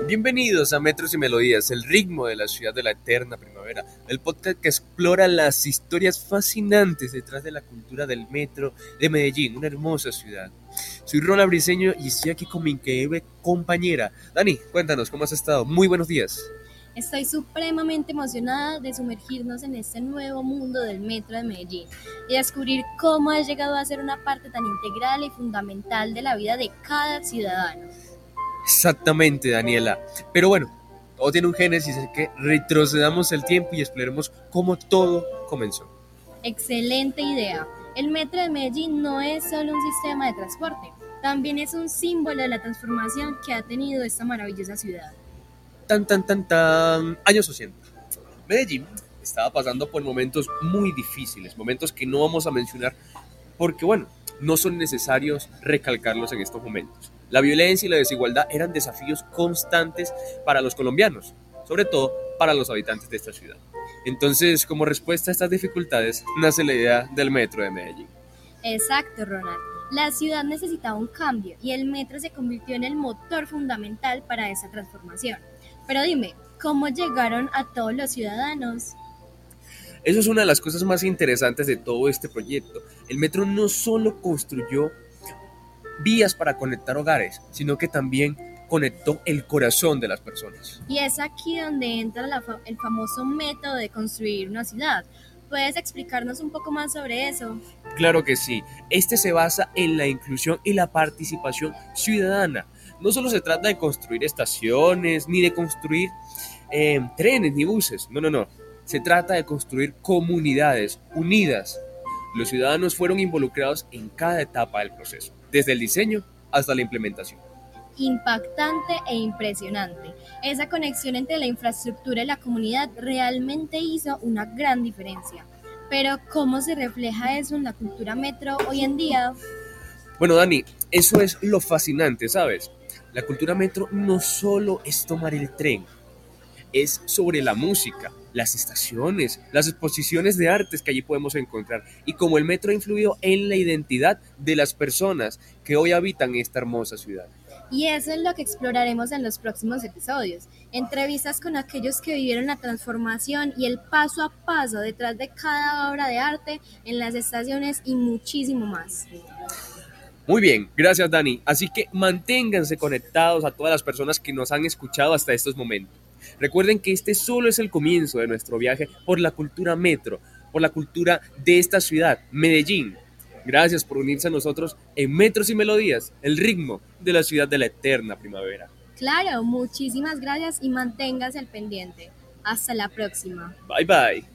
Bienvenidos a Metros y Melodías, el ritmo de la ciudad de la eterna primavera, el podcast que explora las historias fascinantes detrás de la cultura del metro de Medellín, una hermosa ciudad. Soy Ronald Briseño y estoy aquí con mi increíble compañera. Dani, cuéntanos, ¿cómo has estado? Muy buenos días. Estoy supremamente emocionada de sumergirnos en este nuevo mundo del metro de Medellín y descubrir cómo ha llegado a ser una parte tan integral y fundamental de la vida de cada ciudadano. Exactamente, Daniela. Pero bueno, todo tiene un génesis, es que retrocedamos el tiempo y exploremos cómo todo comenzó. Excelente idea. El metro de Medellín no es solo un sistema de transporte, también es un símbolo de la transformación que ha tenido esta maravillosa ciudad. Tan, tan, tan, tan. Años 80. Medellín estaba pasando por momentos muy difíciles, momentos que no vamos a mencionar porque, bueno, no son necesarios recalcarlos en estos momentos. La violencia y la desigualdad eran desafíos constantes para los colombianos, sobre todo para los habitantes de esta ciudad. Entonces, como respuesta a estas dificultades, nace la idea del metro de Medellín. Exacto, Ronald. La ciudad necesitaba un cambio y el metro se convirtió en el motor fundamental para esa transformación. Pero dime, ¿cómo llegaron a todos los ciudadanos? Eso es una de las cosas más interesantes de todo este proyecto. El metro no solo construyó vías para conectar hogares, sino que también conectó el corazón de las personas. Y es aquí donde entra la el famoso método de construir una ciudad. ¿Puedes explicarnos un poco más sobre eso? Claro que sí, este se basa en la inclusión y la participación ciudadana. No solo se trata de construir estaciones, ni de construir eh, trenes ni buses, no, no, no. Se trata de construir comunidades unidas. Los ciudadanos fueron involucrados en cada etapa del proceso, desde el diseño hasta la implementación. Impactante e impresionante. Esa conexión entre la infraestructura y la comunidad realmente hizo una gran diferencia. Pero ¿cómo se refleja eso en la cultura metro hoy en día? Bueno, Dani, eso es lo fascinante, ¿sabes? La cultura metro no solo es tomar el tren, es sobre la música, las estaciones, las exposiciones de artes que allí podemos encontrar y cómo el metro ha influido en la identidad de las personas que hoy habitan esta hermosa ciudad. Y eso es lo que exploraremos en los próximos episodios. Entrevistas con aquellos que vivieron la transformación y el paso a paso detrás de cada obra de arte en las estaciones y muchísimo más. Muy bien, gracias Dani. Así que manténganse conectados a todas las personas que nos han escuchado hasta estos momentos. Recuerden que este solo es el comienzo de nuestro viaje por la cultura metro, por la cultura de esta ciudad, Medellín. Gracias por unirse a nosotros en Metros y Melodías, el ritmo de la ciudad de la eterna primavera. Claro, muchísimas gracias y manténgase al pendiente. Hasta la próxima. Bye bye.